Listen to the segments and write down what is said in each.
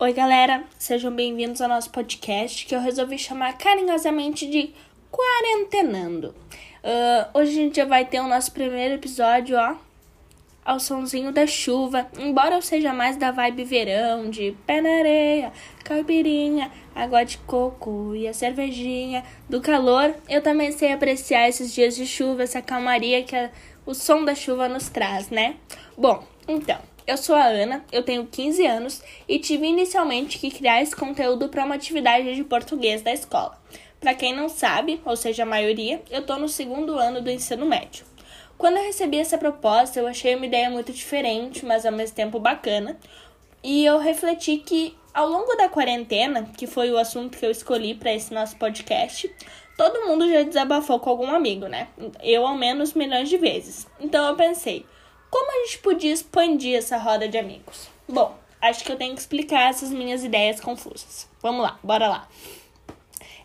Oi, galera, sejam bem-vindos ao nosso podcast que eu resolvi chamar carinhosamente de Quarentenando. Uh, hoje a gente já vai ter o nosso primeiro episódio, ó, ao sonzinho da chuva. Embora eu seja mais da vibe verão, de pé na areia, caipirinha, água de coco e a cervejinha, do calor, eu também sei apreciar esses dias de chuva, essa calmaria que a, o som da chuva nos traz, né? Bom, então. Eu sou a Ana, eu tenho 15 anos e tive inicialmente que criar esse conteúdo para uma atividade de português da escola. Para quem não sabe, ou seja, a maioria, eu estou no segundo ano do ensino médio. Quando eu recebi essa proposta, eu achei uma ideia muito diferente, mas ao mesmo tempo bacana, e eu refleti que ao longo da quarentena, que foi o assunto que eu escolhi para esse nosso podcast, todo mundo já desabafou com algum amigo, né? Eu ao menos milhões de vezes. Então eu pensei, como a gente podia expandir essa roda de amigos? Bom, acho que eu tenho que explicar essas minhas ideias confusas. Vamos lá, bora lá.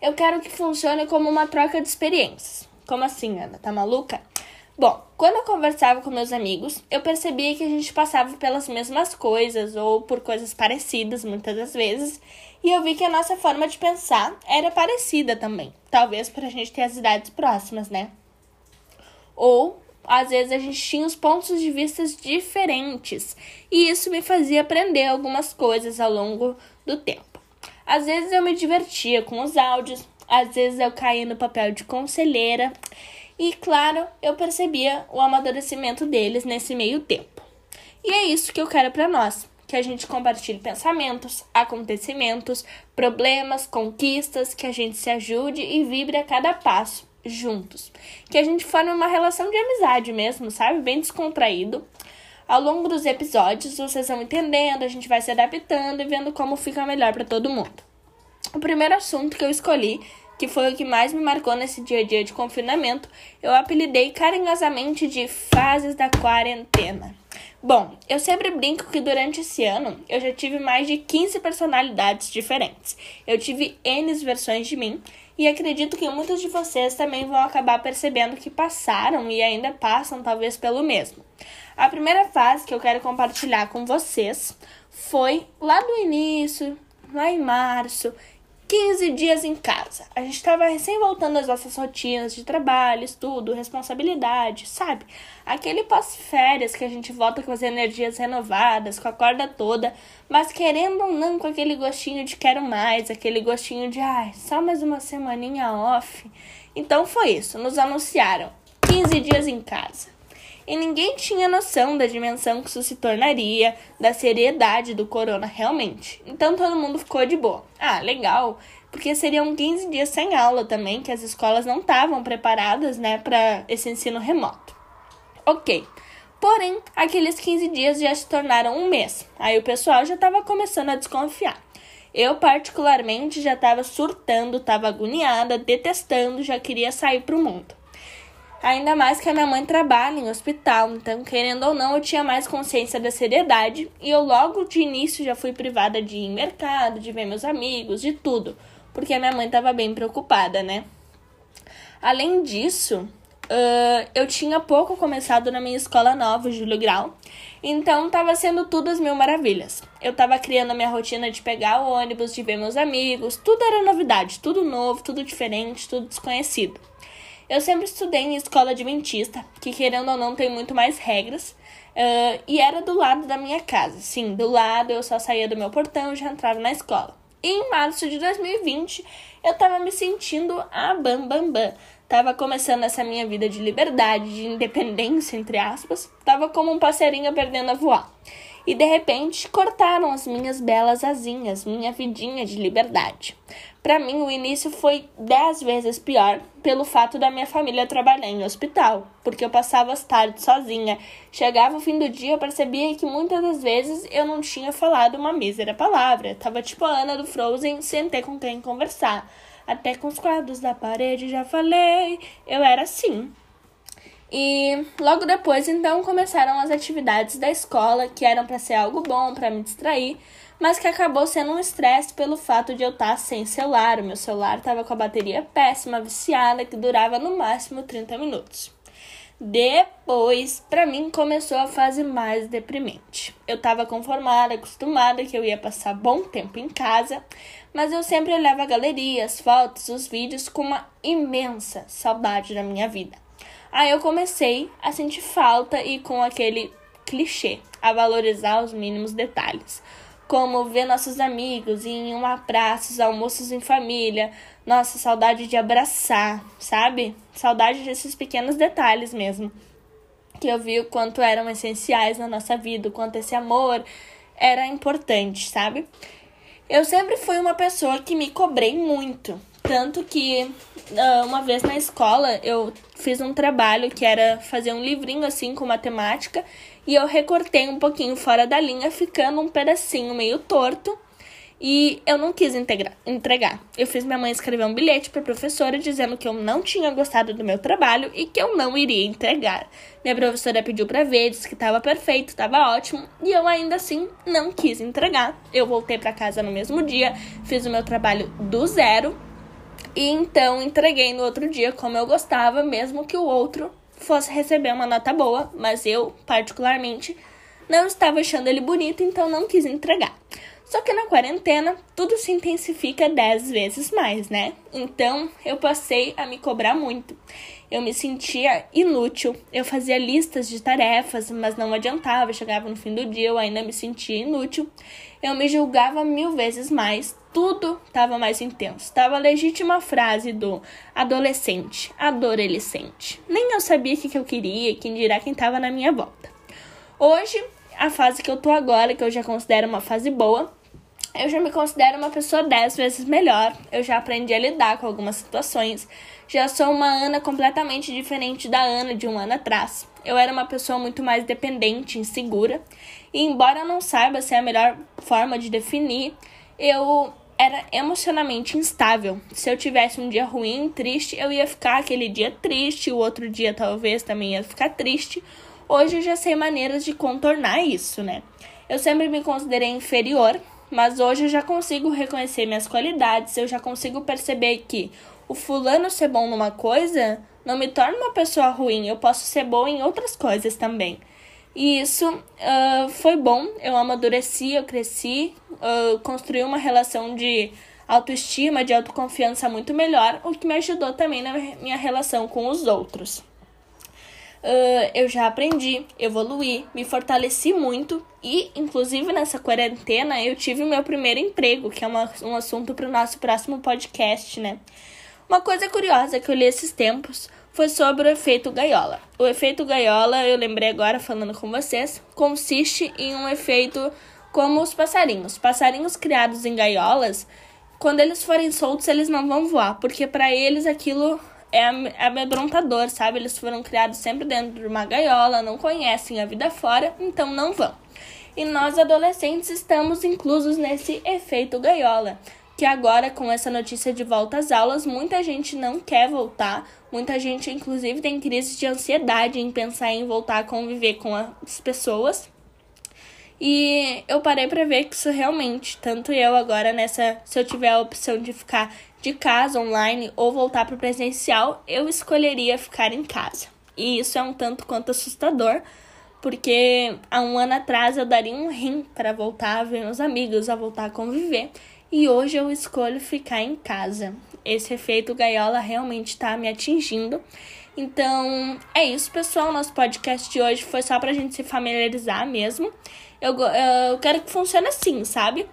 Eu quero que funcione como uma troca de experiências. Como assim, Ana? Tá maluca? Bom, quando eu conversava com meus amigos, eu percebia que a gente passava pelas mesmas coisas ou por coisas parecidas muitas das vezes, e eu vi que a nossa forma de pensar era parecida também. Talvez por a gente ter as idades próximas, né? Ou às vezes a gente tinha os pontos de vista diferentes. E isso me fazia aprender algumas coisas ao longo do tempo. Às vezes eu me divertia com os áudios, às vezes eu caía no papel de conselheira. E, claro, eu percebia o amadurecimento deles nesse meio tempo. E é isso que eu quero para nós, que a gente compartilhe pensamentos, acontecimentos, problemas, conquistas, que a gente se ajude e vibre a cada passo juntos. Que a gente forme uma relação de amizade mesmo, sabe? Bem descontraído. Ao longo dos episódios, vocês vão entendendo, a gente vai se adaptando e vendo como fica melhor para todo mundo. O primeiro assunto que eu escolhi, que foi o que mais me marcou nesse dia a dia de confinamento, eu apelidei carinhosamente de fases da quarentena. Bom, eu sempre brinco que durante esse ano eu já tive mais de 15 personalidades diferentes. Eu tive N versões de mim e acredito que muitos de vocês também vão acabar percebendo que passaram e ainda passam, talvez, pelo mesmo. A primeira fase que eu quero compartilhar com vocês foi lá do início, lá em março, 15 dias em casa. A gente estava recém voltando às nossas rotinas de trabalho, estudo, responsabilidade, sabe? Aquele pós-férias que a gente volta com as energias renovadas, com a corda toda, mas querendo ou não com aquele gostinho de quero mais, aquele gostinho de ai, só mais uma semaninha off. Então foi isso, nos anunciaram 15 dias em casa e ninguém tinha noção da dimensão que isso se tornaria, da seriedade do corona realmente. Então todo mundo ficou de boa. Ah, legal, porque seriam 15 dias sem aula também, que as escolas não estavam preparadas, né, para esse ensino remoto. OK. Porém, aqueles 15 dias já se tornaram um mês. Aí o pessoal já estava começando a desconfiar. Eu, particularmente, já estava surtando, estava agoniada, detestando, já queria sair para o mundo. Ainda mais que a minha mãe trabalha em hospital, então, querendo ou não, eu tinha mais consciência da seriedade e eu logo de início já fui privada de ir em mercado, de ver meus amigos, de tudo, porque a minha mãe estava bem preocupada, né? Além disso, uh, eu tinha pouco começado na minha escola nova, Júlio Grau, então estava sendo tudo as mil maravilhas. Eu estava criando a minha rotina de pegar o ônibus, de ver meus amigos, tudo era novidade, tudo novo, tudo diferente, tudo desconhecido. Eu sempre estudei em escola adventista, que querendo ou não tem muito mais regras, uh, e era do lado da minha casa. Sim, do lado, eu só saía do meu portão e já entrava na escola. E em março de 2020, eu tava me sentindo a bam bam bam. Tava começando essa minha vida de liberdade, de independência, entre aspas. Tava como um passarinho perdendo a voar. E de repente cortaram as minhas belas asinhas, minha vidinha de liberdade. Para mim, o início foi dez vezes pior pelo fato da minha família trabalhar em hospital, porque eu passava as tardes sozinha. Chegava o fim do dia, eu percebia que muitas das vezes eu não tinha falado uma mísera palavra. Tava tipo a Ana do Frozen, sem ter com quem conversar. Até com os quadros da parede já falei. Eu era assim. E logo depois, então, começaram as atividades da escola, que eram para ser algo bom, para me distrair mas que acabou sendo um estresse pelo fato de eu estar sem celular. O meu celular estava com a bateria péssima, viciada, que durava no máximo 30 minutos. Depois, para mim, começou a fase mais deprimente. Eu tava conformada, acostumada que eu ia passar bom tempo em casa, mas eu sempre olhava a galeria, as fotos, os vídeos com uma imensa saudade da minha vida. Aí eu comecei a sentir falta e com aquele clichê, a valorizar os mínimos detalhes como ver nossos amigos em uma praça, os almoços em família. Nossa, saudade de abraçar, sabe? Saudade desses pequenos detalhes mesmo. Que eu vi o quanto eram essenciais na nossa vida, o quanto esse amor era importante, sabe? Eu sempre fui uma pessoa que me cobrei muito. Tanto que uh, uma vez na escola eu fiz um trabalho que era fazer um livrinho assim com matemática e eu recortei um pouquinho fora da linha, ficando um pedacinho meio torto. E eu não quis integrar, entregar. Eu fiz minha mãe escrever um bilhete para a professora dizendo que eu não tinha gostado do meu trabalho e que eu não iria entregar. Minha professora pediu para ver, disse que estava perfeito, estava ótimo, e eu ainda assim não quis entregar. Eu voltei para casa no mesmo dia, fiz o meu trabalho do zero e então entreguei no outro dia como eu gostava, mesmo que o outro fosse receber uma nota boa, mas eu, particularmente, não estava achando ele bonito, então não quis entregar. Só que na quarentena tudo se intensifica dez vezes mais, né? Então eu passei a me cobrar muito. Eu me sentia inútil. Eu fazia listas de tarefas, mas não adiantava. Chegava no fim do dia, eu ainda me sentia inútil. Eu me julgava mil vezes mais. Tudo estava mais intenso. Estava a legítima frase do adolescente, adolescente. Nem eu sabia o que eu queria, quem dirá quem estava na minha volta. Hoje a fase que eu tô agora, que eu já considero uma fase boa, eu já me considero uma pessoa dez vezes melhor. Eu já aprendi a lidar com algumas situações. Já sou uma Ana completamente diferente da Ana de um ano atrás. Eu era uma pessoa muito mais dependente, insegura. E embora eu não saiba se é a melhor forma de definir, eu era emocionalmente instável. Se eu tivesse um dia ruim, triste, eu ia ficar aquele dia triste, o outro dia talvez também ia ficar triste. Hoje eu já sei maneiras de contornar isso, né? Eu sempre me considerei inferior, mas hoje eu já consigo reconhecer minhas qualidades, eu já consigo perceber que o fulano ser bom numa coisa não me torna uma pessoa ruim, eu posso ser bom em outras coisas também. E isso uh, foi bom, eu amadureci, eu cresci, uh, construí uma relação de autoestima, de autoconfiança muito melhor, o que me ajudou também na minha relação com os outros uh, eu já aprendi, evoluí, me fortaleci muito e, inclusive, nessa quarentena eu tive o meu primeiro emprego, que é uma, um assunto para o nosso próximo podcast, né? Uma coisa curiosa que eu li esses tempos foi sobre o efeito gaiola. O efeito gaiola, eu lembrei agora falando com vocês, consiste em um efeito como os passarinhos. Passarinhos criados em gaiolas, quando eles forem soltos, eles não vão voar, porque para eles aquilo é amedrontador, sabe? Eles foram criados sempre dentro de uma gaiola, não conhecem a vida fora, então não vão. E nós adolescentes estamos inclusos nesse efeito gaiola, que agora com essa notícia de volta às aulas, muita gente não quer voltar, muita gente inclusive tem crise de ansiedade em pensar em voltar a conviver com as pessoas. E eu parei para ver que isso realmente, tanto eu agora nessa, se eu tiver a opção de ficar de casa online ou voltar para o presencial, eu escolheria ficar em casa. E isso é um tanto quanto assustador, porque há um ano atrás eu daria um rim para voltar a ver meus amigos, a voltar a conviver, e hoje eu escolho ficar em casa. Esse efeito gaiola realmente está me atingindo. Então, é isso, pessoal. Nosso podcast de hoje foi só para a gente se familiarizar mesmo. Eu, eu quero que funcione assim, sabe?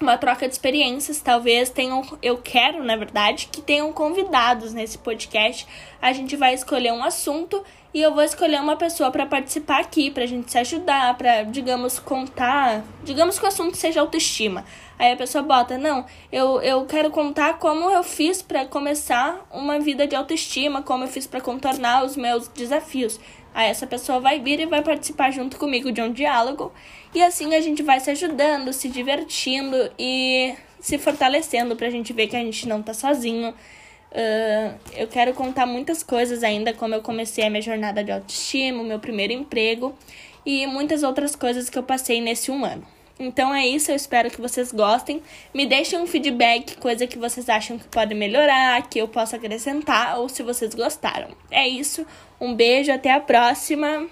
uma troca de experiências. Talvez tenham, eu quero, na verdade, que tenham convidados nesse podcast. A gente vai escolher um assunto e eu vou escolher uma pessoa para participar aqui, pra gente se ajudar, pra, digamos, contar. Digamos que o assunto seja autoestima. Aí a pessoa bota, não, eu, eu quero contar como eu fiz para começar uma vida de autoestima, como eu fiz para contornar os meus desafios. Aí essa pessoa vai vir e vai participar junto comigo de um diálogo. E assim a gente vai se ajudando, se divertindo e se fortalecendo pra gente ver que a gente não tá sozinho. Eu quero contar muitas coisas ainda, como eu comecei a minha jornada de autoestima, meu primeiro emprego e muitas outras coisas que eu passei nesse um ano. Então é isso, eu espero que vocês gostem. Me deixem um feedback, coisa que vocês acham que pode melhorar, que eu possa acrescentar, ou se vocês gostaram. É isso, um beijo, até a próxima.